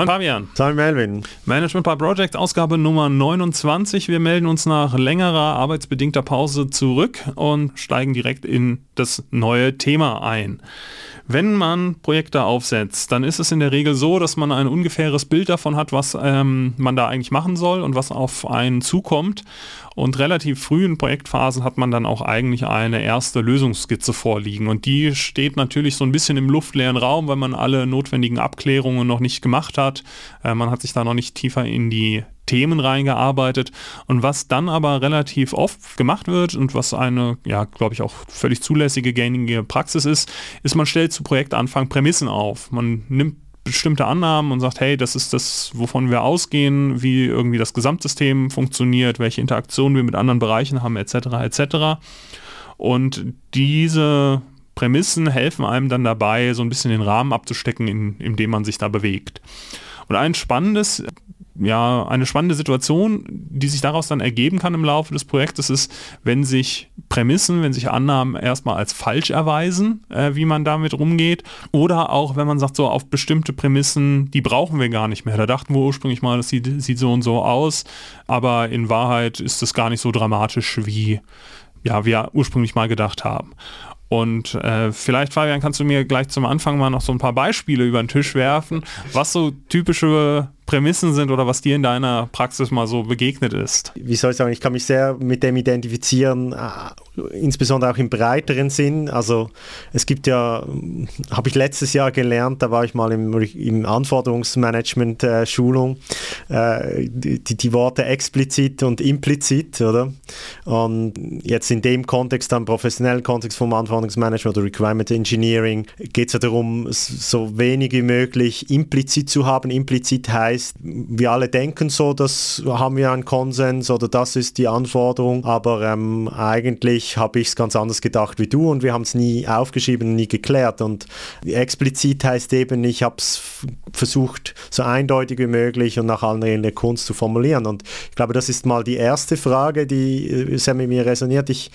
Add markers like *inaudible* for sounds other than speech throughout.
Moin Fabian. Moin Melvin. Management by Project, Ausgabe Nummer 29. Wir melden uns nach längerer arbeitsbedingter Pause zurück und steigen direkt in das neue Thema ein. Wenn man Projekte aufsetzt, dann ist es in der Regel so, dass man ein ungefähres Bild davon hat, was ähm, man da eigentlich machen soll und was auf einen zukommt. Und relativ früh in Projektphasen hat man dann auch eigentlich eine erste Lösungsskizze vorliegen. Und die steht natürlich so ein bisschen im luftleeren Raum, weil man alle notwendigen Abklärungen noch nicht gemacht hat. Äh, man hat sich da noch nicht tiefer in die Themen reingearbeitet. Und was dann aber relativ oft gemacht wird und was eine, ja, glaube ich, auch völlig zulässige gängige Praxis ist, ist, man stellt zu Projektanfang Prämissen auf. Man nimmt bestimmte Annahmen und sagt, hey, das ist das, wovon wir ausgehen, wie irgendwie das Gesamtsystem funktioniert, welche Interaktionen wir mit anderen Bereichen haben, etc. etc. Und diese Prämissen helfen einem dann dabei, so ein bisschen den Rahmen abzustecken, in, in dem man sich da bewegt. Und ein spannendes ja, eine spannende Situation, die sich daraus dann ergeben kann im Laufe des Projektes, ist, wenn sich Prämissen, wenn sich Annahmen erstmal als falsch erweisen, äh, wie man damit rumgeht, oder auch wenn man sagt, so auf bestimmte Prämissen, die brauchen wir gar nicht mehr. Da dachten wir ursprünglich mal, das sieht, sieht so und so aus, aber in Wahrheit ist es gar nicht so dramatisch, wie ja, wir ursprünglich mal gedacht haben. Und äh, vielleicht, Fabian, kannst du mir gleich zum Anfang mal noch so ein paar Beispiele über den Tisch werfen, was so typische Prämissen sind oder was dir in deiner Praxis mal so begegnet ist. Wie soll ich sagen, ich kann mich sehr mit dem identifizieren, äh, insbesondere auch im breiteren Sinn. Also es gibt ja, habe ich letztes Jahr gelernt, da war ich mal im, im Anforderungsmanagement-Schulung, äh, die, die, Worte explizit und implizit, oder? Und jetzt in dem Kontext, am professionellen Kontext vom Anforderungsmanagement oder Requirement Engineering, geht es ja darum, so wenig wie möglich implizit zu haben. Implizit heißt, heißt, wir alle denken so, das haben wir einen Konsens oder das ist die Anforderung, aber ähm, eigentlich habe ich es ganz anders gedacht wie du und wir haben es nie aufgeschrieben, nie geklärt und explizit heißt eben, ich habe es versucht, so eindeutig wie möglich und nach allen Regeln der Kunst zu formulieren und ich glaube, das ist mal die erste Frage, die äh, sehr mit mir resoniert. Ich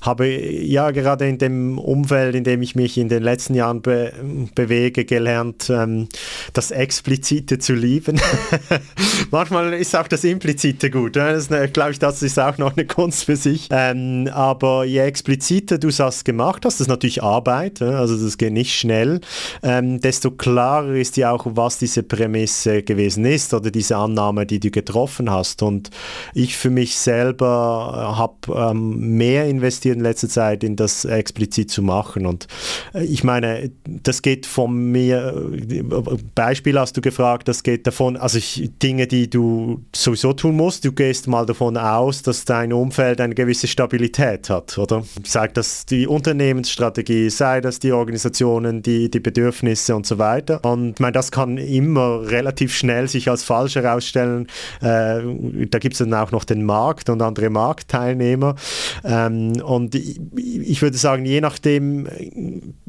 habe ja gerade in dem Umfeld, in dem ich mich in den letzten Jahren be bewege, gelernt, ähm, das Explizite zu lieben. *laughs* Manchmal ist auch das Implizite gut. Ne? Das glaube ich, das ist auch noch eine Kunst für sich. Ähm, aber je expliziter du das gemacht hast, das ist natürlich Arbeit, ne? also das geht nicht schnell, ähm, desto klarer ist ja auch, was diese Prämisse gewesen ist oder diese Annahme, die du getroffen hast. Und ich für mich selber habe ähm, mehr investiert investiert in letzter Zeit, in das explizit zu machen. Und äh, ich meine, das geht von mir, äh, Beispiel hast du gefragt, das geht davon, also ich, Dinge, die du sowieso tun musst, du gehst mal davon aus, dass dein Umfeld eine gewisse Stabilität hat, oder? Sei das die Unternehmensstrategie, sei das die Organisationen, die, die Bedürfnisse und so weiter. Und ich meine, das kann immer relativ schnell sich als falsch herausstellen. Äh, da gibt es dann auch noch den Markt und andere Marktteilnehmer. Ähm, und und ich würde sagen, je nachdem,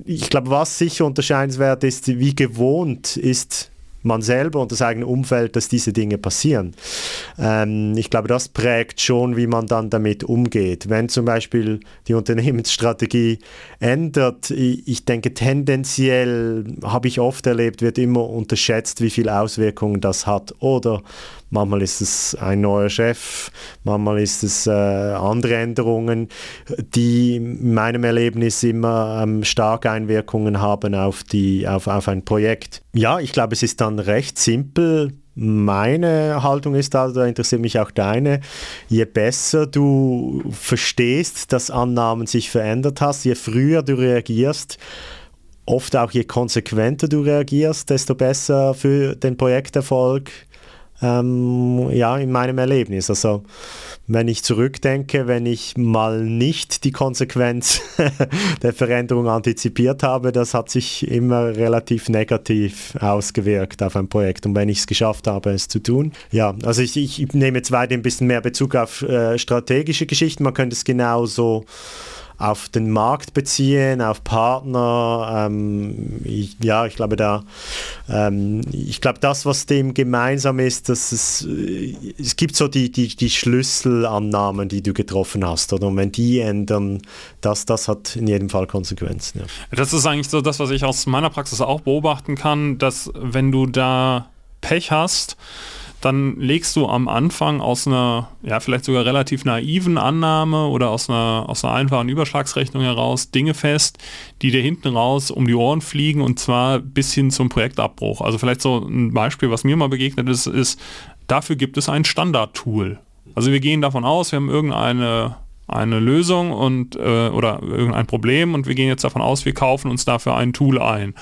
ich glaube, was sicher unterscheidenswert ist, wie gewohnt ist man selber und das eigene Umfeld, dass diese Dinge passieren. Ähm, ich glaube, das prägt schon, wie man dann damit umgeht. Wenn zum Beispiel die Unternehmensstrategie ändert, ich, denke, tendenziell habe ich oft erlebt, wird immer unterschätzt, wie viele Auswirkungen das hat. Oder manchmal ist es ein neuer Chef, manchmal ist es äh, andere Änderungen, die in meinem Erlebnis immer ähm, starke Einwirkungen haben auf, die, auf, auf ein Projekt. Ja, ich glaube, es ist dann recht simpel. Meine Haltung ist da, da interessiert mich auch deine, je besser du verstehst, dass Annahmen sich verändert hast, je früher du reagierst, oft auch je konsequenter du reagierst, desto besser für den Projekterfolg ähm, ja, in meinem Erlebnis. Also wenn ich zurückdenke, wenn ich mal nicht die Konsequenz *laughs* der Veränderung antizipiert habe, das hat sich immer relativ negativ ausgewirkt auf ein Projekt. Und wenn ich es geschafft habe, es zu tun, ja, also ich, ich nehme jetzt weiter ein bisschen mehr Bezug auf äh, strategische Geschichten. Man könnte es genauso auf den Markt beziehen, auf Partner. Ähm, ich, ja, ich glaube da, ähm, ich glaube das, was dem gemeinsam ist, dass es, äh, es gibt so die, die, die Schlüsselannahmen, die du getroffen hast, oder? Und wenn die ändern, das, das hat in jedem Fall Konsequenzen. Ja. Das ist eigentlich so das, was ich aus meiner Praxis auch beobachten kann, dass wenn du da Pech hast, dann legst du am Anfang aus einer, ja, vielleicht sogar relativ naiven Annahme oder aus einer, aus einer einfachen Überschlagsrechnung heraus Dinge fest, die dir hinten raus um die Ohren fliegen und zwar bis hin zum Projektabbruch. Also vielleicht so ein Beispiel, was mir mal begegnet ist, ist, dafür gibt es ein Standardtool. Also wir gehen davon aus, wir haben irgendeine eine Lösung und äh, oder irgendein Problem und wir gehen jetzt davon aus, wir kaufen uns dafür ein Tool ein.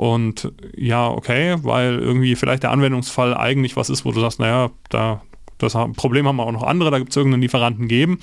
Und ja, okay, weil irgendwie vielleicht der Anwendungsfall eigentlich was ist, wo du sagst, naja, da, das Problem haben wir auch noch andere, da gibt es irgendeinen Lieferanten geben.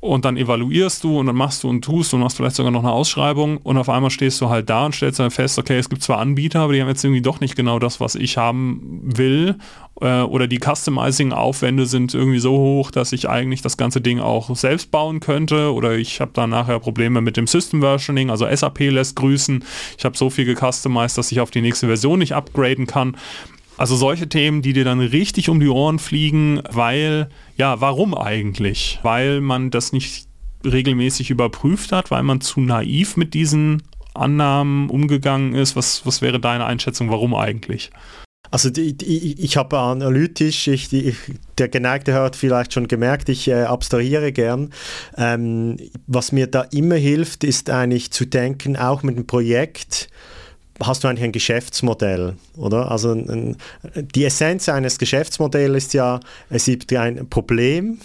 Und dann evaluierst du und dann machst du und tust und machst vielleicht sogar noch eine Ausschreibung und auf einmal stehst du halt da und stellst dann fest, okay, es gibt zwar Anbieter, aber die haben jetzt irgendwie doch nicht genau das, was ich haben will äh, oder die Customizing-Aufwände sind irgendwie so hoch, dass ich eigentlich das ganze Ding auch selbst bauen könnte oder ich habe dann nachher Probleme mit dem System Versioning, also SAP lässt grüßen, ich habe so viel gecustomized, dass ich auf die nächste Version nicht upgraden kann also solche Themen, die dir dann richtig um die Ohren fliegen, weil, ja, warum eigentlich? Weil man das nicht regelmäßig überprüft hat, weil man zu naiv mit diesen Annahmen umgegangen ist. Was, was wäre deine Einschätzung, warum eigentlich? Also die, die, ich habe analytisch, ich, die, der Geneigte hat vielleicht schon gemerkt, ich äh, abstrahiere gern. Ähm, was mir da immer hilft, ist eigentlich zu denken, auch mit dem Projekt, hast du eigentlich ein Geschäftsmodell, oder? Also ein, die Essenz eines Geschäftsmodells ist ja, es gibt ein Problem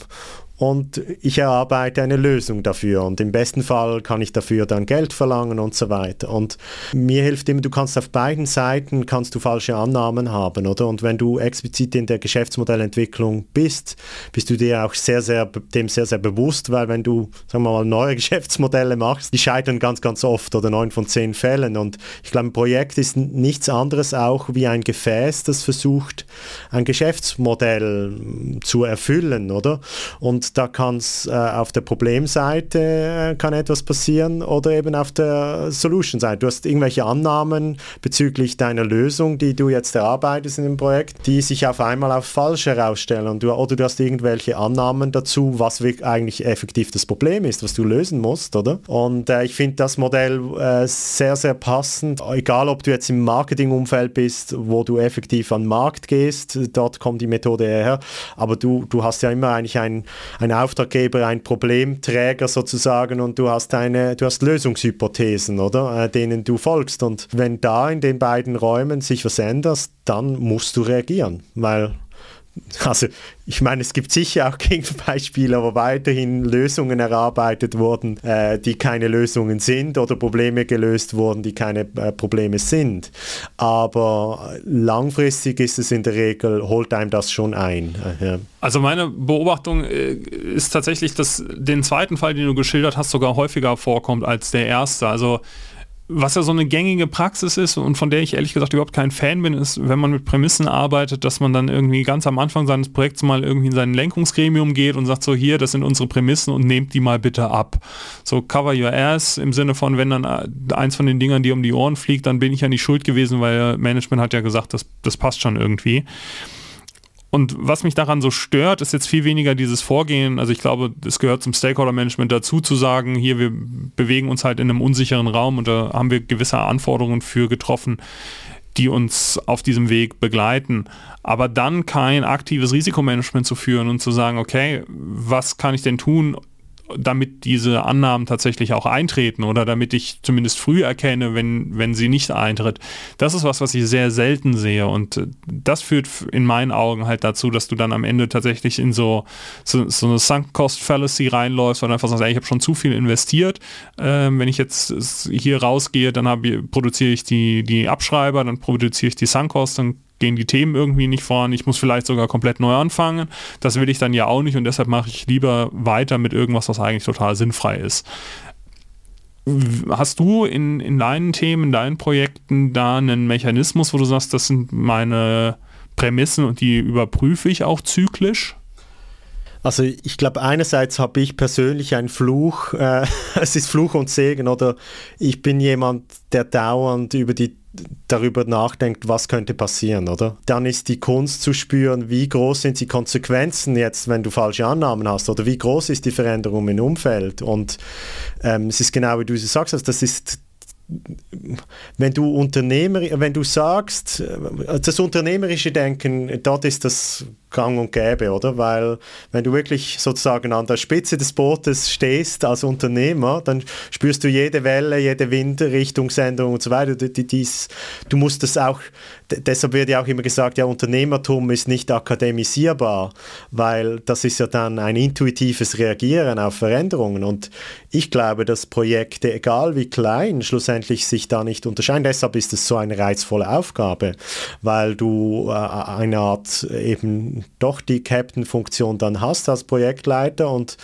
und ich erarbeite eine Lösung dafür und im besten Fall kann ich dafür dann Geld verlangen und so weiter. Und mir hilft immer, du kannst auf beiden Seiten kannst du falsche Annahmen haben, oder? Und wenn du explizit in der Geschäftsmodellentwicklung bist, bist du dir auch sehr, sehr dem sehr, sehr bewusst, weil wenn du, sagen wir mal, neue *laughs* Geschäftsmodelle machst, die scheitern ganz, ganz oft oder neun von zehn Fällen. Und ich glaube, ein Projekt ist nichts anderes auch wie ein Gefäß, das versucht, ein Geschäftsmodell zu erfüllen, oder? Und da kann es äh, auf der Problemseite äh, kann etwas passieren oder eben auf der Solution-Seite. Du hast irgendwelche Annahmen bezüglich deiner Lösung, die du jetzt erarbeitest in dem Projekt, die sich auf einmal auf falsch herausstellen. Und du, oder du hast irgendwelche Annahmen dazu, was eigentlich effektiv das Problem ist, was du lösen musst, oder? Und äh, ich finde das Modell äh, sehr, sehr passend, egal ob du jetzt im Marketingumfeld bist, wo du effektiv an den Markt gehst, dort kommt die Methode her, aber du, du hast ja immer eigentlich ein, ein Auftraggeber, ein Problemträger sozusagen und du hast eine, du hast Lösungshypothesen, oder, äh, denen du folgst. Und wenn da in den beiden Räumen sich was ändert, dann musst du reagieren, weil also ich meine, es gibt sicher auch *laughs* Gegenbeispiele, wo weiterhin Lösungen erarbeitet wurden, äh, die keine Lösungen sind oder Probleme gelöst wurden, die keine äh, Probleme sind. Aber langfristig ist es in der Regel, holt einem das schon ein. Äh, ja. Also meine Beobachtung äh, ist tatsächlich, dass den zweiten Fall, den du geschildert hast, sogar häufiger vorkommt als der erste. Also was ja so eine gängige Praxis ist und von der ich ehrlich gesagt überhaupt kein Fan bin, ist, wenn man mit Prämissen arbeitet, dass man dann irgendwie ganz am Anfang seines Projekts mal irgendwie in sein Lenkungsgremium geht und sagt so, hier, das sind unsere Prämissen und nehmt die mal bitte ab. So cover your ass im Sinne von, wenn dann äh, eins von den Dingern dir um die Ohren fliegt, dann bin ich ja nicht schuld gewesen, weil Management hat ja gesagt, das, das passt schon irgendwie. Und was mich daran so stört, ist jetzt viel weniger dieses Vorgehen. Also ich glaube, es gehört zum Stakeholder-Management dazu zu sagen, hier, wir bewegen uns halt in einem unsicheren Raum und da haben wir gewisse Anforderungen für getroffen, die uns auf diesem Weg begleiten. Aber dann kein aktives Risikomanagement zu führen und zu sagen, okay, was kann ich denn tun, damit diese Annahmen tatsächlich auch eintreten oder damit ich zumindest früh erkenne, wenn, wenn sie nicht eintritt. Das ist was, was ich sehr selten sehe und äh, das führt in meinen Augen halt dazu, dass du dann am Ende tatsächlich in so, so, so eine Sunk Cost Fallacy reinläufst und einfach sagst, ey, ich habe schon zu viel investiert. Ähm, wenn ich jetzt hier rausgehe, dann produziere ich die, die Abschreiber, dann produziere ich die Sunk Cost, dann gehen die Themen irgendwie nicht voran, ich muss vielleicht sogar komplett neu anfangen. Das will ich dann ja auch nicht und deshalb mache ich lieber weiter mit irgendwas, was eigentlich total sinnfrei ist. Hast du in, in deinen Themen, in deinen Projekten da einen Mechanismus, wo du sagst, das sind meine Prämissen und die überprüfe ich auch zyklisch? Also ich glaube, einerseits habe ich persönlich einen Fluch, äh, *laughs* es ist Fluch und Segen, oder ich bin jemand, der dauernd über die darüber nachdenkt, was könnte passieren, oder? Dann ist die Kunst zu spüren, wie groß sind die Konsequenzen jetzt, wenn du falsche Annahmen hast, oder wie groß ist die Veränderung im Umfeld. Und ähm, es ist genau wie du sagst, also das ist wenn du Unternehmer, wenn du sagst, das unternehmerische Denken, dort ist das gang und gäbe, oder? Weil wenn du wirklich sozusagen an der Spitze des Bootes stehst als Unternehmer, dann spürst du jede Welle, jede Windrichtungsänderung und so weiter. Dies, du musst das auch, deshalb wird ja auch immer gesagt, ja, Unternehmertum ist nicht akademisierbar, weil das ist ja dann ein intuitives Reagieren auf Veränderungen. Und ich glaube, dass Projekte, egal wie klein, schlussendlich sich da nicht unterscheiden. Deshalb ist es so eine reizvolle Aufgabe, weil du äh, eine Art eben doch die Captain-Funktion dann hast als Projektleiter und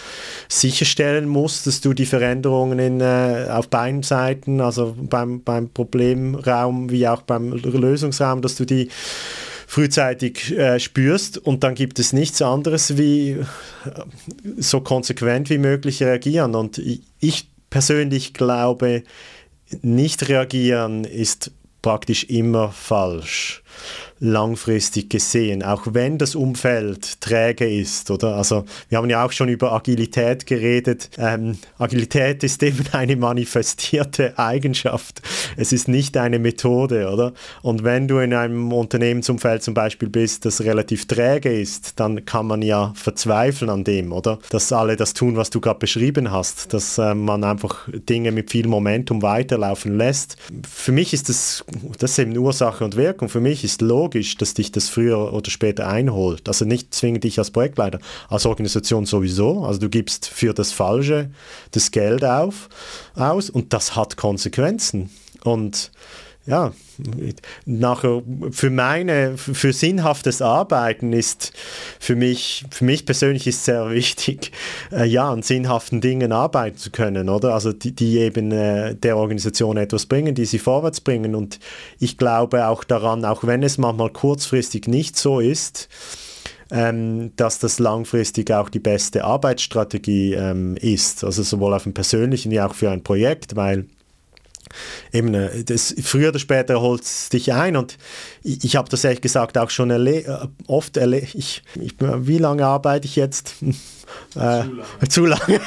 sicherstellen musst, dass du die Veränderungen in, äh, auf beiden Seiten, also beim, beim Problemraum wie auch beim Lösungsraum, dass du die frühzeitig äh, spürst und dann gibt es nichts anderes wie äh, so konsequent wie möglich reagieren. Und ich persönlich glaube, nicht reagieren ist praktisch immer falsch langfristig gesehen, auch wenn das Umfeld träge ist, oder? Also wir haben ja auch schon über Agilität geredet. Ähm, Agilität ist eben *laughs* eine manifestierte Eigenschaft. Es ist nicht eine Methode, oder? Und wenn du in einem Unternehmensumfeld zum Beispiel bist, das relativ träge ist, dann kann man ja verzweifeln an dem, oder? Dass alle das tun, was du gerade beschrieben hast, dass äh, man einfach Dinge mit viel Momentum weiterlaufen lässt. Für mich ist das, das eben Ursache und Wirkung. Für mich ist logisch, logisch, dass dich das früher oder später einholt. Also nicht zwingend dich als Projektleiter, als Organisation sowieso. Also du gibst für das Falsche das Geld auf, aus und das hat Konsequenzen. Und ja, nachher für meine, für sinnhaftes Arbeiten ist für mich, für mich persönlich ist sehr wichtig, äh, ja, an sinnhaften Dingen arbeiten zu können, oder? Also die, die eben äh, der Organisation etwas bringen, die sie vorwärts bringen. Und ich glaube auch daran, auch wenn es manchmal kurzfristig nicht so ist, ähm, dass das langfristig auch die beste Arbeitsstrategie ähm, ist. Also sowohl auf dem persönlichen wie auch für ein Projekt, weil eben, äh, das, früher oder später holt es dich ein und ich, ich habe das ehrlich gesagt auch schon erle äh, oft erlebt. Ich, ich, wie lange arbeite ich jetzt? Äh, zu lange. *laughs* Zu lange.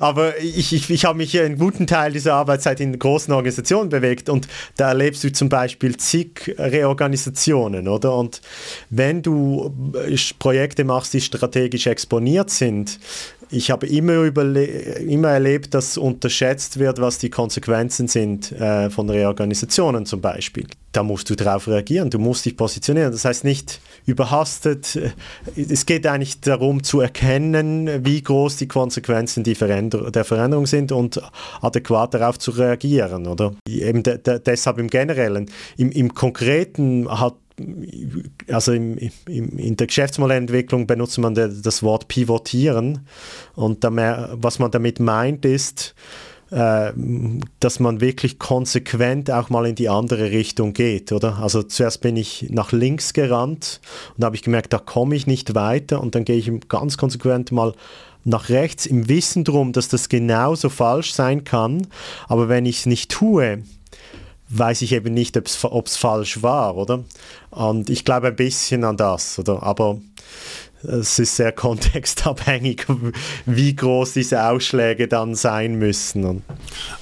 Aber ich, ich, ich habe mich einen guten Teil dieser Arbeitszeit in großen Organisationen bewegt und da erlebst du zum Beispiel zig Reorganisationen, oder? Und wenn du äh, Projekte machst, die strategisch exponiert sind, ich habe immer, immer erlebt, dass unterschätzt wird, was die Konsequenzen sind äh, von Reorganisationen zum Beispiel. Da musst du darauf reagieren, du musst dich positionieren. Das heißt nicht überhastet. Es geht eigentlich darum zu erkennen, wie groß die Konsequenzen die Veränder der Veränderung sind und adäquat darauf zu reagieren. Oder? Eben de de deshalb im Generellen. Im, Im Konkreten hat also im, im, in der Geschäftsmodellentwicklung benutzt man das Wort pivotieren und mehr, was man damit meint ist, äh, dass man wirklich konsequent auch mal in die andere Richtung geht, oder? Also zuerst bin ich nach links gerannt und habe ich gemerkt, da komme ich nicht weiter und dann gehe ich ganz konsequent mal nach rechts im Wissen darum, dass das genauso falsch sein kann, aber wenn ich es nicht tue, weiß ich eben nicht, ob es falsch war, oder? Und ich glaube ein bisschen an das, oder? Aber es ist sehr kontextabhängig, *laughs* wie groß diese Ausschläge dann sein müssen.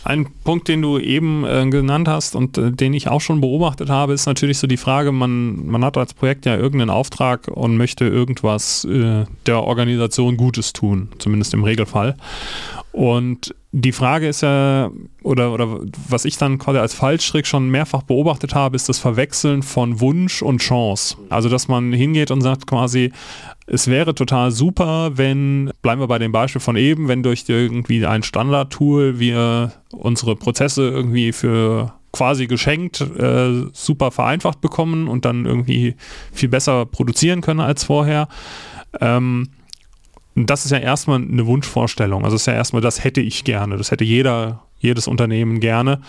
Ein Punkt, den du eben äh, genannt hast und äh, den ich auch schon beobachtet habe, ist natürlich so die Frage, man, man hat als Projekt ja irgendeinen Auftrag und möchte irgendwas äh, der Organisation Gutes tun, zumindest im Regelfall. Und die Frage ist ja, oder, oder was ich dann quasi als Fallstrick schon mehrfach beobachtet habe, ist das Verwechseln von Wunsch und Chance. Also, dass man hingeht und sagt quasi, es wäre total super, wenn, bleiben wir bei dem Beispiel von eben, wenn durch irgendwie ein Standardtool wir unsere Prozesse irgendwie für quasi geschenkt äh, super vereinfacht bekommen und dann irgendwie viel besser produzieren können als vorher. Ähm, das ist ja erstmal eine Wunschvorstellung. Also das ist ja erstmal, das hätte ich gerne. Das hätte jeder, jedes Unternehmen gerne.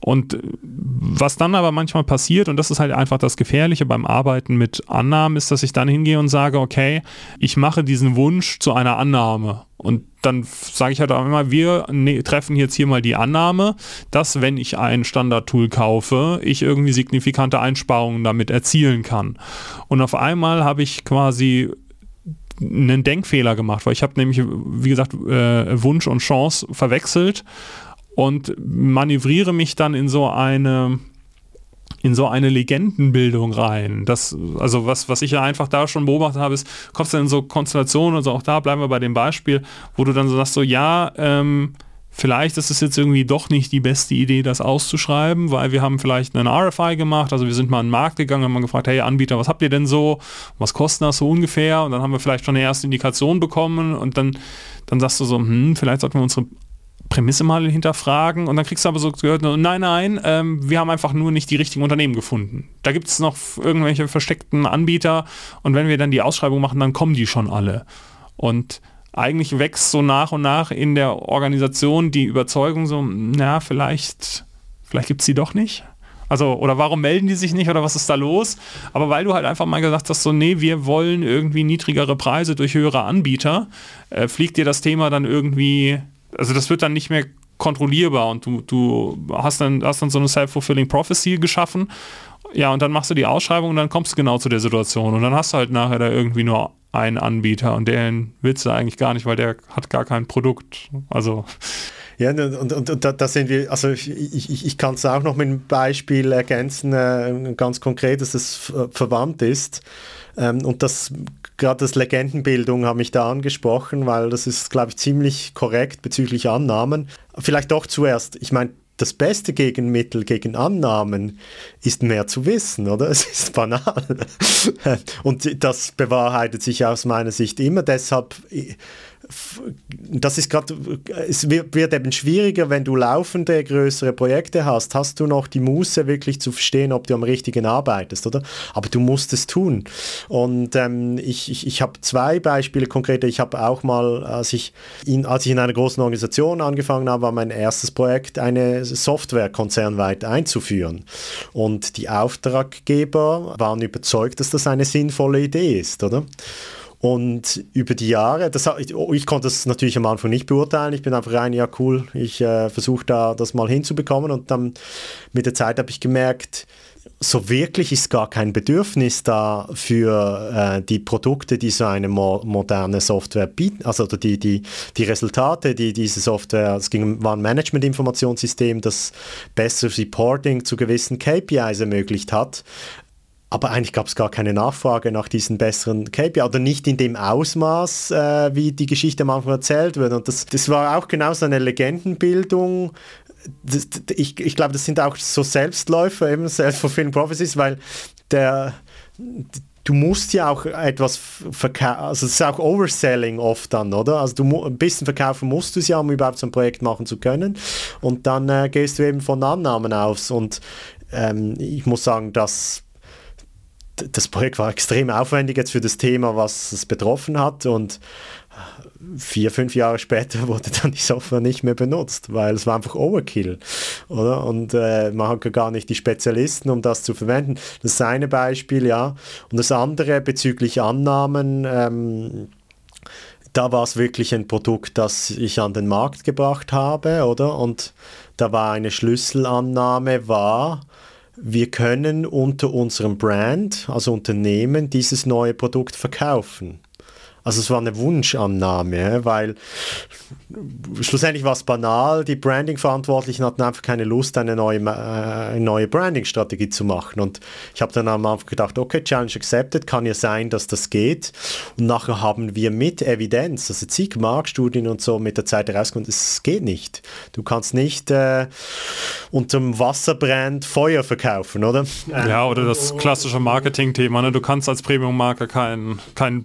Und was dann aber manchmal passiert, und das ist halt einfach das Gefährliche beim Arbeiten mit Annahmen, ist, dass ich dann hingehe und sage, okay, ich mache diesen Wunsch zu einer Annahme. Und dann sage ich halt auch immer, wir ne, treffen jetzt hier mal die Annahme, dass wenn ich ein Standardtool kaufe, ich irgendwie signifikante Einsparungen damit erzielen kann. Und auf einmal habe ich quasi einen Denkfehler gemacht, weil ich habe nämlich, wie gesagt, äh, Wunsch und Chance verwechselt und manövriere mich dann in so eine in so eine Legendenbildung rein. Das, also was, was ich ja einfach da schon beobachtet habe, ist, kommst du in so Konstellationen, also auch da bleiben wir bei dem Beispiel, wo du dann so sagst, so ja, ähm, vielleicht ist es jetzt irgendwie doch nicht die beste Idee, das auszuschreiben, weil wir haben vielleicht einen RFI gemacht, also wir sind mal in den Markt gegangen, haben mal gefragt, hey Anbieter, was habt ihr denn so? Was kostet das so ungefähr? Und dann haben wir vielleicht schon eine erste Indikation bekommen und dann, dann sagst du so, hm, vielleicht sollten wir unsere Prämisse mal hinterfragen und dann kriegst du aber so gehört, nein, nein, ähm, wir haben einfach nur nicht die richtigen Unternehmen gefunden. Da gibt es noch irgendwelche versteckten Anbieter und wenn wir dann die Ausschreibung machen, dann kommen die schon alle. Und eigentlich wächst so nach und nach in der Organisation die Überzeugung so, na, vielleicht, vielleicht gibt es die doch nicht. Also, oder warum melden die sich nicht oder was ist da los? Aber weil du halt einfach mal gesagt hast, so, nee, wir wollen irgendwie niedrigere Preise durch höhere Anbieter, äh, fliegt dir das Thema dann irgendwie also das wird dann nicht mehr kontrollierbar und du, du hast, dann, hast dann so eine Self-Fulfilling Prophecy geschaffen. Ja, und dann machst du die Ausschreibung und dann kommst du genau zu der Situation. Und dann hast du halt nachher da irgendwie nur einen Anbieter und den willst du eigentlich gar nicht, weil der hat gar kein Produkt. Also. Ja, und, und, und da, sind wir, also ich, ich, ich kann es auch noch mit einem Beispiel ergänzen, äh, ganz konkret, dass es verwandt ist. Ähm, und das gerade das Legendenbildung habe mich da angesprochen, weil das ist, glaube ich, ziemlich korrekt bezüglich Annahmen. Vielleicht doch zuerst, ich meine, das beste Gegenmittel gegen Annahmen ist mehr zu wissen, oder? *laughs* Es ist banal. Und das bewahrheitet sich aus meiner Sicht immer. Deshalb das ist gerade, es wird, wird, eben schwieriger, wenn du laufende größere Projekte hast, hast du noch die Muße wirklich zu verstehen, ob du am richtigen arbeitest, oder? Aber du musst es tun. Und ähm, ich, ich, ich habe zwei Beispiele konkret. Ich habe auch mal, als ich, in, als ich in einer großen Organisation angefangen habe, war mein erstes Projekt, eine Software konzernweit einzuführen. Und die Auftraggeber waren überzeugt, dass das eine sinnvolle Idee ist, oder? Und über die Jahre, das, ich, oh, ich konnte das natürlich am Anfang nicht beurteilen. Ich bin einfach rein, ja cool, ich äh, versuche da das mal hinzubekommen. Und dann mit der Zeit habe ich gemerkt, so wirklich ist gar kein Bedürfnis da für äh, die Produkte, die so eine mo moderne Software bieten, also die, die, die Resultate, die diese Software, es ging, war ein Management-Informationssystem, das besseres Reporting zu gewissen KPIs ermöglicht hat, aber eigentlich gab es gar keine Nachfrage nach diesen besseren KPI oder nicht in dem Ausmaß, äh, wie die Geschichte am Anfang erzählt wird. Und das, das war auch genau so eine Legendenbildung. Das, ich, ich glaube, das sind auch so Selbstläufer, eben Self-Fulfilling Prophecies, weil der, du musst ja auch etwas verkaufen, also es ist auch Overselling oft dann, oder? Also du ein bisschen verkaufen musst du es ja, um überhaupt so ein Projekt machen zu können. Und dann äh, gehst du eben von Annahmen aus. Und ähm, ich muss sagen, dass das Projekt war extrem aufwendig jetzt für das Thema, was es betroffen hat und vier, fünf Jahre später *laughs* wurde dann die Software nicht mehr benutzt, weil es war einfach Overkill, oder? Und äh, man hat gar nicht die Spezialisten, um das zu verwenden. Das ist eine Beispiel, ja. Und das andere bezüglich Annahmen, ähm, da war es wirklich ein Produkt, das ich an den Markt gebracht habe, oder? Und da war eine Schlüsselannahme, war, wir können unter unserem Brand, also Unternehmen, dieses neue Produkt verkaufen. Also es war eine Wunschannahme, weil schlussendlich war es banal. Die Branding-Verantwortlichen hatten einfach keine Lust, eine neue, äh, neue Branding-Strategie zu machen. Und ich habe dann am Anfang gedacht, okay, Challenge accepted, kann ja sein, dass das geht. Und nachher haben wir mit Evidenz, also zig Marktstudien und so mit der Zeit herausgefunden, es geht nicht. Du kannst nicht äh, unter dem Wasserbrand Feuer verkaufen, oder? Ja, oder das klassische Marketing-Thema. Ne? Du kannst als Premium-Marke kein, kein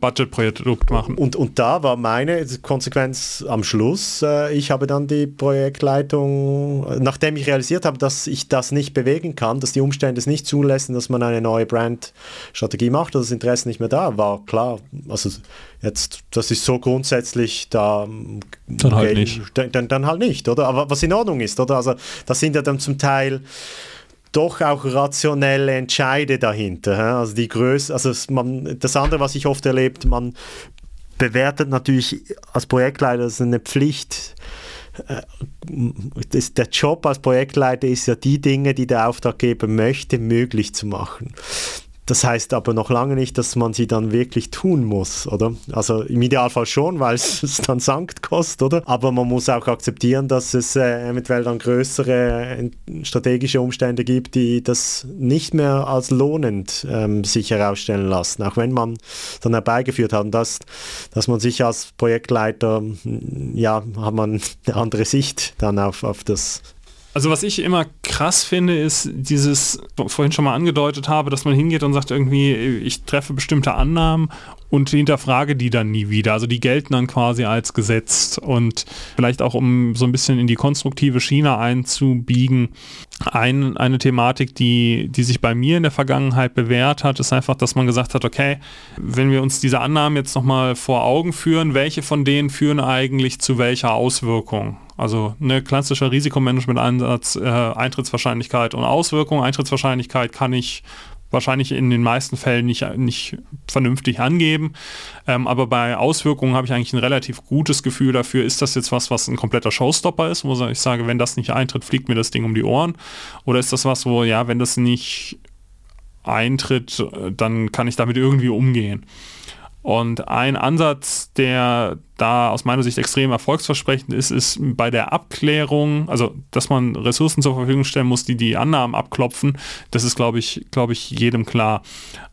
Budget-Produkt machen. Und, und da war meine Konsequenz am Schluss, äh, ich habe dann die Projektleitung, nachdem ich realisiert habe, dass ich das nicht bewegen kann, dass die Umstände es nicht zulassen, dass man eine neue Brand-Strategie macht, dass das Interesse nicht mehr da war, klar. Also jetzt, das ist so grundsätzlich, da dann halt okay, nicht. Dann, dann halt nicht, oder? Aber was in Ordnung ist, oder? Also das sind ja dann zum Teil doch auch rationelle Entscheide dahinter. Also die Größe, also man, das andere, was ich oft erlebt, man bewertet natürlich als Projektleiter, das ist eine Pflicht. Äh, das, der Job als Projektleiter ist ja die Dinge, die der Auftraggeber möchte, möglich zu machen. Das heißt aber noch lange nicht, dass man sie dann wirklich tun muss, oder? Also im Idealfall schon, weil es dann Sankt kostet, oder? Aber man muss auch akzeptieren, dass es äh, eventuell dann größere äh, strategische Umstände gibt, die das nicht mehr als lohnend ähm, sich herausstellen lassen, auch wenn man dann herbeigeführt hat. Und das, dass man sich als Projektleiter, ja, hat man eine andere Sicht dann auf, auf das also was ich immer krass finde, ist dieses, vorhin schon mal angedeutet habe, dass man hingeht und sagt irgendwie, ich treffe bestimmte Annahmen und hinterfrage die dann nie wieder. Also die gelten dann quasi als gesetzt und vielleicht auch um so ein bisschen in die konstruktive Schiene einzubiegen. Ein, eine Thematik, die, die sich bei mir in der Vergangenheit bewährt hat, ist einfach, dass man gesagt hat, okay, wenn wir uns diese Annahmen jetzt nochmal vor Augen führen, welche von denen führen eigentlich zu welcher Auswirkung? Also eine klassische Risikomanagement-Einsatz, äh, Eintrittswahrscheinlichkeit und Auswirkung. Eintrittswahrscheinlichkeit kann ich wahrscheinlich in den meisten Fällen nicht, nicht vernünftig angeben. Ähm, aber bei Auswirkungen habe ich eigentlich ein relativ gutes Gefühl dafür, ist das jetzt was, was ein kompletter Showstopper ist, wo ich sage, wenn das nicht eintritt, fliegt mir das Ding um die Ohren. Oder ist das was, wo, ja, wenn das nicht eintritt, äh, dann kann ich damit irgendwie umgehen. Und ein Ansatz, der da aus meiner Sicht extrem erfolgsversprechend ist, ist bei der Abklärung, also dass man Ressourcen zur Verfügung stellen muss, die die Annahmen abklopfen. Das ist, glaube ich, glaube ich, jedem klar.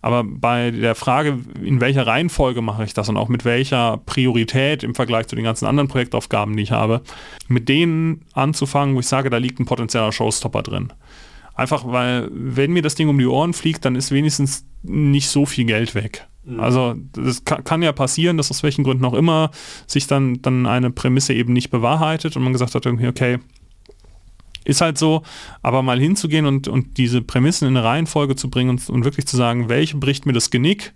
Aber bei der Frage, in welcher Reihenfolge mache ich das und auch mit welcher Priorität im Vergleich zu den ganzen anderen Projektaufgaben, die ich habe, mit denen anzufangen, wo ich sage, da liegt ein potenzieller Showstopper drin. Einfach weil, wenn mir das Ding um die Ohren fliegt, dann ist wenigstens nicht so viel Geld weg. Mhm. Also kann, kann, ja passieren, dass aus welchen Gründen auch immer sich dann, dann eine Prämisse eben nicht bewahrheitet und man gesagt hat irgendwie, okay, ist halt so, aber mal hinzugehen und, und diese Prämissen in eine Reihenfolge zu bringen und, und wirklich zu sagen, welche bricht mir das Genick,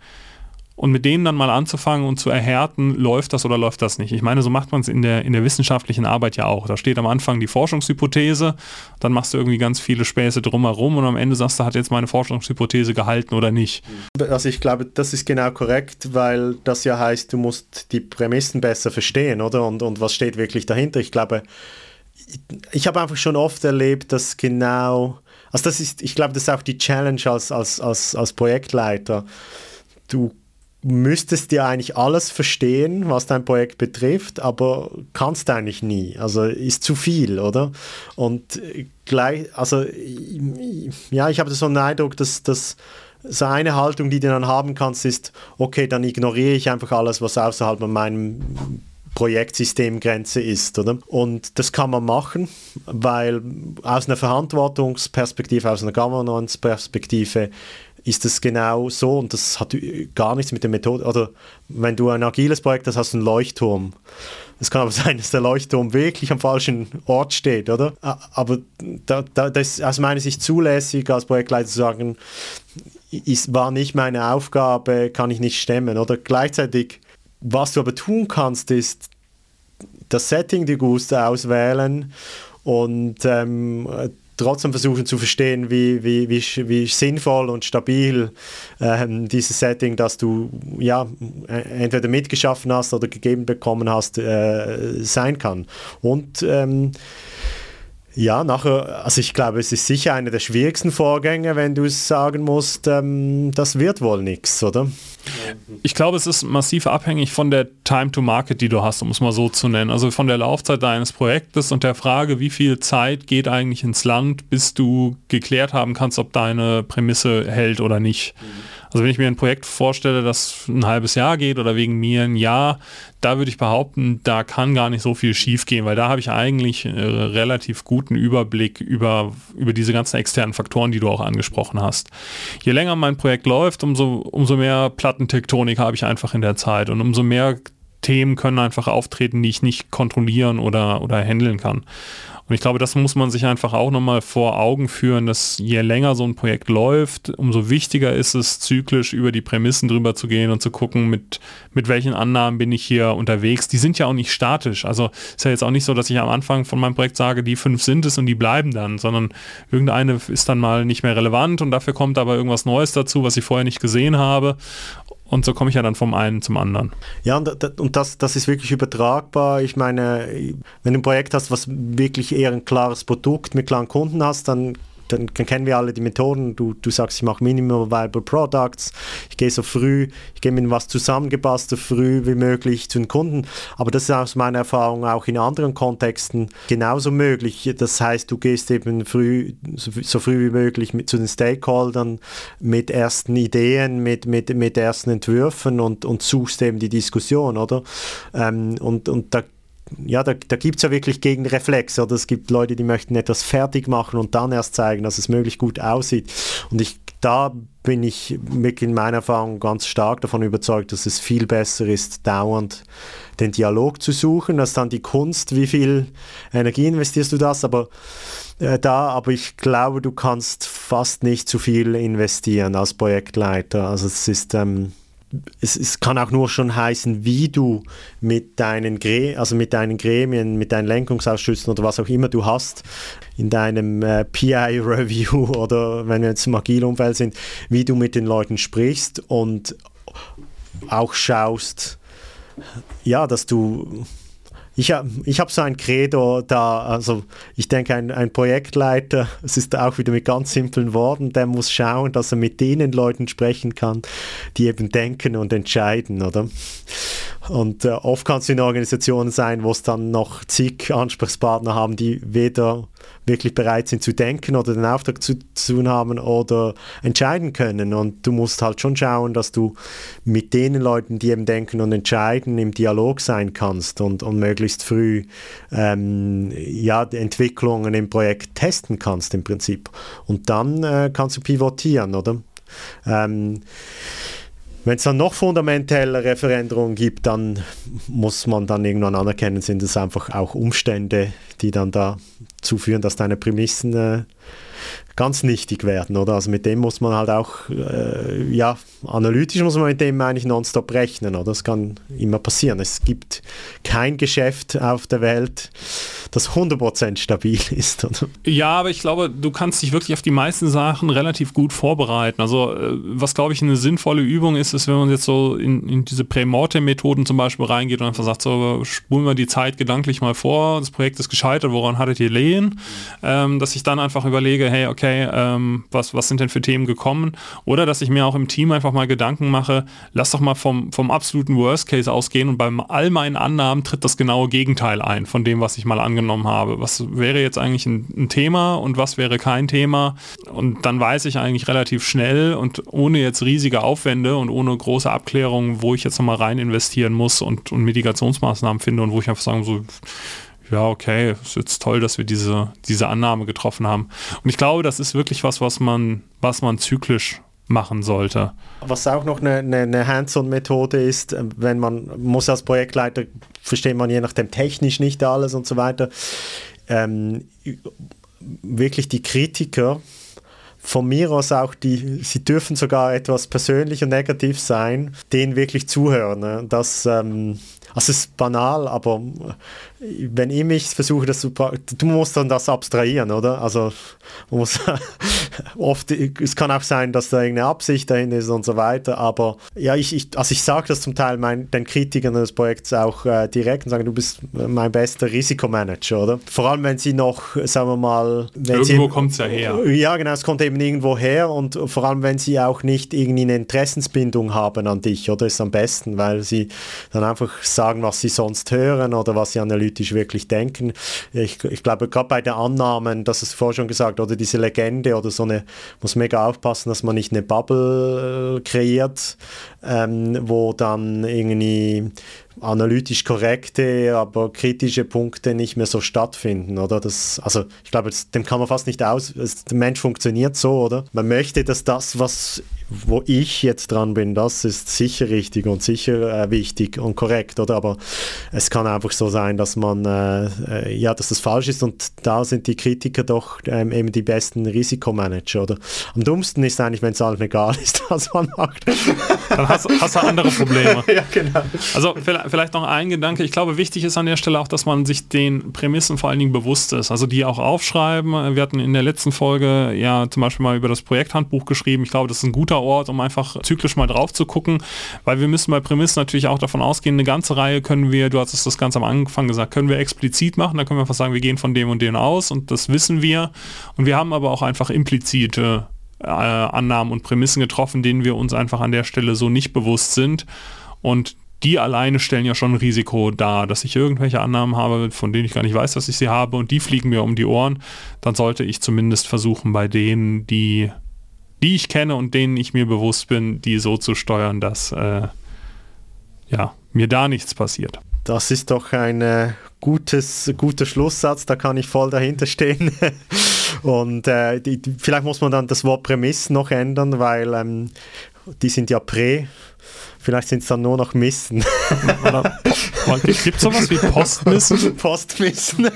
und mit denen dann mal anzufangen und zu erhärten, läuft das oder läuft das nicht. Ich meine, so macht man es in der, in der wissenschaftlichen Arbeit ja auch. Da steht am Anfang die Forschungshypothese, dann machst du irgendwie ganz viele Späße drumherum und am Ende sagst du, hat jetzt meine Forschungshypothese gehalten oder nicht. Also ich glaube, das ist genau korrekt, weil das ja heißt, du musst die Prämissen besser verstehen, oder? Und, und was steht wirklich dahinter? Ich glaube, ich, habe einfach schon oft erlebt, dass genau, also das ist, ich glaube, das ist auch die Challenge als, als, als, als Projektleiter. Du müsstest ja eigentlich alles verstehen, was dein Projekt betrifft, aber kannst eigentlich nie. Also ist zu viel, oder? Und gleich, also ja, ich habe so einen Eindruck, dass das so eine Haltung, die du dann haben kannst, ist, okay, dann ignoriere ich einfach alles, was außerhalb von meinem Projektsystemgrenze ist, oder? Und das kann man machen, weil aus einer Verantwortungsperspektive, aus einer Governance-Perspektive ist es genau so und das hat gar nichts mit der Methode, oder wenn du ein agiles Projekt hast, hast du einen Leuchtturm. Es kann aber *laughs* sein, dass der Leuchtturm wirklich am falschen Ort steht, oder? Aber da, da, das ist aus meiner Sicht zulässig, als Projektleiter zu sagen, ist, war nicht meine Aufgabe, kann ich nicht stemmen, oder? Gleichzeitig, was du aber tun kannst, ist das Setting die Guste auswählen und ähm, trotzdem versuchen zu verstehen, wie, wie, wie, wie sinnvoll und stabil ähm, dieses Setting, das du ja äh, entweder mitgeschaffen hast oder gegeben bekommen hast, äh, sein kann. Und ähm, ja, nachher, also ich glaube, es ist sicher einer der schwierigsten Vorgänge, wenn du sagen musst, ähm, das wird wohl nichts, oder? Ich glaube, es ist massiv abhängig von der Time to Market, die du hast, um es mal so zu nennen. Also von der Laufzeit deines Projektes und der Frage, wie viel Zeit geht eigentlich ins Land, bis du geklärt haben kannst, ob deine Prämisse hält oder nicht. Mhm. Also wenn ich mir ein Projekt vorstelle, das ein halbes Jahr geht oder wegen mir ein Jahr, da würde ich behaupten, da kann gar nicht so viel schief gehen, weil da habe ich eigentlich einen äh, relativ guten Überblick über, über diese ganzen externen Faktoren, die du auch angesprochen hast. Je länger mein Projekt läuft, umso, umso mehr Plattentektonik habe ich einfach in der Zeit und umso mehr Themen können einfach auftreten, die ich nicht kontrollieren oder, oder handeln kann. Und ich glaube, das muss man sich einfach auch nochmal vor Augen führen, dass je länger so ein Projekt läuft, umso wichtiger ist es, zyklisch über die Prämissen drüber zu gehen und zu gucken, mit, mit welchen Annahmen bin ich hier unterwegs. Die sind ja auch nicht statisch. Also ist ja jetzt auch nicht so, dass ich am Anfang von meinem Projekt sage, die fünf sind es und die bleiben dann, sondern irgendeine ist dann mal nicht mehr relevant und dafür kommt aber irgendwas Neues dazu, was ich vorher nicht gesehen habe. Und so komme ich ja dann vom einen zum anderen. Ja, und, das, das ist wirklich übertragbar. Ich meine, wenn du ein Projekt hast, was wirklich eher ein klares Produkt mit klaren Kunden hast, dann dann, kennen wir alle die Methoden. Du, du sagst, ich mache Minimal Viable Products, ich gehe so früh, ich gehe mit was zusammengepasst, so früh wie möglich zu den Kunden. Aber das ist aus meiner Erfahrung auch in anderen Kontexten genauso möglich. Das heißt, du gehst eben früh, so, so früh wie möglich mit, zu den Stakeholdern mit ersten Ideen, mit, mit, mit ersten Entwürfen und, und suchst eben die Diskussion, oder? Ähm, und, und da ja, da, da gibt es ja wirklich Gegenreflexe. Oder es gibt Leute, die möchten etwas fertig machen und dann erst zeigen, dass es möglichst gut aussieht. Und ich, da bin ich in meiner Erfahrung ganz stark davon überzeugt, dass es viel besser ist, dauernd den Dialog zu suchen. Das ist dann die Kunst, wie viel Energie investierst du das, aber äh, da, aber ich glaube, du kannst fast nicht zu viel investieren als Projektleiter. Also es ist ähm, es, es, kann auch nur schon heißen, wie du mit deinen, Gre also mit deinen Gremien, mit deinen Lenkungsausschüssen oder was auch immer du hast, in deinem äh, PI-Review *laughs* oder wenn wir jetzt im agilen Umfeld sind, wie du mit den Leuten sprichst und auch schaust, ja, dass du ich habe ich hab so ein Credo da, also ich denke, ein, ein Projektleiter, es ist auch wieder mit ganz simplen Worten, der muss schauen, dass er mit denen Leuten sprechen kann, die eben denken und entscheiden, oder? Und äh, oft kann es in Organisationen sein, wo es dann noch zig Ansprechpartner haben, die weder wirklich bereit sind zu denken oder den Auftrag zu, tun haben oder entscheiden können. Und du musst halt schon schauen, dass du mit den Leuten, die eben denken und entscheiden, im Dialog sein kannst und, und möglichst früh ähm, ja, die Entwicklungen im Projekt testen kannst im Prinzip. Und dann äh, kannst du pivotieren, oder? Ähm, wenn es dann noch fundamentellere Veränderungen gibt, dann muss man dann irgendwann anerkennen, sind es einfach auch Umstände, die dann dazu führen, dass deine Prämissen äh, ganz nichtig werden, oder? Also mit dem muss man halt auch, äh, ja, analytisch muss man mit dem eigentlich nonstop rechnen, oder? Das kann immer passieren. Es gibt kein Geschäft auf der Welt, das 100% stabil *laughs* ist, oder? Ja, aber ich glaube, du kannst dich wirklich auf die meisten Sachen relativ gut vorbereiten. Also äh, was, glaube ich, eine sinnvolle Übung ist, ist, wenn man jetzt so in, in diese Prämortem-Methoden zum Beispiel reingeht und einfach sagt, so, spulen wir die Zeit gedanklich mal vor, das Projekt ist gescheitert, woran hattet ihr Lehen? Ähm, dass ich dann einfach überlege, hey, okay, okay, ähm, was, was sind denn für Themen gekommen? Oder dass ich mir auch im Team einfach mal Gedanken mache, lass doch mal vom, vom absoluten Worst Case ausgehen und bei all meinen Annahmen tritt das genaue Gegenteil ein von dem, was ich mal angenommen habe. Was wäre jetzt eigentlich ein, ein Thema und was wäre kein Thema? Und dann weiß ich eigentlich relativ schnell und ohne jetzt riesige Aufwände und ohne große Abklärungen, wo ich jetzt nochmal rein investieren muss und, und Mitigationsmaßnahmen finde und wo ich einfach sagen so, ja, okay, ist jetzt toll, dass wir diese, diese Annahme getroffen haben. Und ich glaube, das ist wirklich was, was man, was man zyklisch machen sollte. Was auch noch eine, eine, Hands-on-Methode ist, äh, wenn man muss als Projektleiter, versteht man je nachdem technisch nicht alles und so weiter, ähm, wirklich die Kritiker von mir aus auch die, sie dürfen sogar etwas persönlich und negativ sein, denen wirklich zuhören. Ne? Das, ähm, also es ist banal, aber wenn ich mich versuche, das zu, du musst dann das abstrahieren, oder? Also man muss *laughs* oft, es kann auch sein, dass da irgendeine Absicht dahin ist und so weiter, aber ja, ich, ich also ich sage das zum Teil meinen, den Kritikern des Projekts auch äh, direkt und sage, du bist mein bester Risikomanager, oder? Vor allem, wenn sie noch, sagen wir mal... irgendwo kommt es ja her. Ja, genau, es kommt eben irgendwo her und vor allem, wenn sie auch nicht irgendwie eine Interessensbindung haben an dich, oder? Ist am besten, weil sie dann einfach sagen, was sie sonst hören oder was sie analytisch wirklich denken. Ich, ich glaube, gerade bei der Annahmen, das ist vorher schon gesagt, oder diese Legende oder so eine, muss mega aufpassen, dass man nicht eine Bubble äh, kreiert, ähm, wo dann irgendwie analytisch korrekte, aber kritische Punkte nicht mehr so stattfinden, oder? Das, also ich glaube, dem kann man fast nicht aus. Der Mensch funktioniert so, oder? Man möchte, dass das, was wo ich jetzt dran bin, das ist sicher richtig und sicher äh, wichtig und korrekt, oder? Aber es kann einfach so sein, dass man, äh, äh, ja, dass das falsch ist und da sind die Kritiker doch ähm, eben die besten Risikomanager, oder? Am dummsten ist eigentlich, wenn es allen egal *laughs* ist, was man macht. Dann hast, hast du andere Probleme. *laughs* ja, genau. Also vielleicht noch ein Gedanke. Ich glaube, wichtig ist an der Stelle auch, dass man sich den Prämissen vor allen Dingen bewusst ist. Also die auch aufschreiben. Wir hatten in der letzten Folge ja zum Beispiel mal über das Projekthandbuch geschrieben. Ich glaube, das ist ein guter guter Ort, um einfach zyklisch mal drauf zu gucken, weil wir müssen bei Prämissen natürlich auch davon ausgehen, eine ganze Reihe können wir, du hast es das ganz am Anfang gesagt, können wir explizit machen, da können wir einfach sagen, wir gehen von dem und dem aus und das wissen wir. Und wir haben aber auch einfach implizite äh, Annahmen und Prämissen getroffen, denen wir uns einfach an der Stelle so nicht bewusst sind. Und die alleine stellen ja schon ein Risiko dar, dass ich irgendwelche Annahmen habe, von denen ich gar nicht weiß, dass ich sie habe und die fliegen mir um die Ohren, dann sollte ich zumindest versuchen, bei denen, die, die ich kenne und denen ich mir bewusst bin, die so zu steuern, dass äh, ja, mir da nichts passiert. Das ist doch ein äh, gutes, guter Schlusssatz, da kann ich voll dahinter stehen. *laughs* Und äh, die, vielleicht muss man dann das Wort Prämissen noch ändern, weil ähm, die sind ja prä Vielleicht sind es dann nur noch Missen. Gibt es sowas wie Postmissen? *laughs* Postmissen.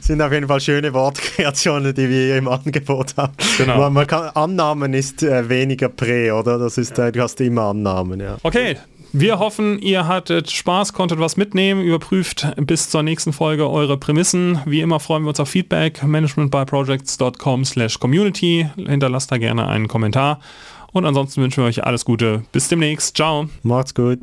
sind auf jeden Fall schöne Wortkreationen, die wir hier im Angebot haben. Genau. Man kann, Annahmen ist äh, weniger Prä, oder? Das ist, äh, du hast immer Annahmen, ja. Okay, wir hoffen, ihr hattet Spaß, konntet was mitnehmen, überprüft bis zur nächsten Folge eure Prämissen. Wie immer freuen wir uns auf Feedback, managementbyprojects.com slash community. Hinterlasst da gerne einen Kommentar und ansonsten wünschen wir euch alles Gute. Bis demnächst. Ciao. Macht's gut.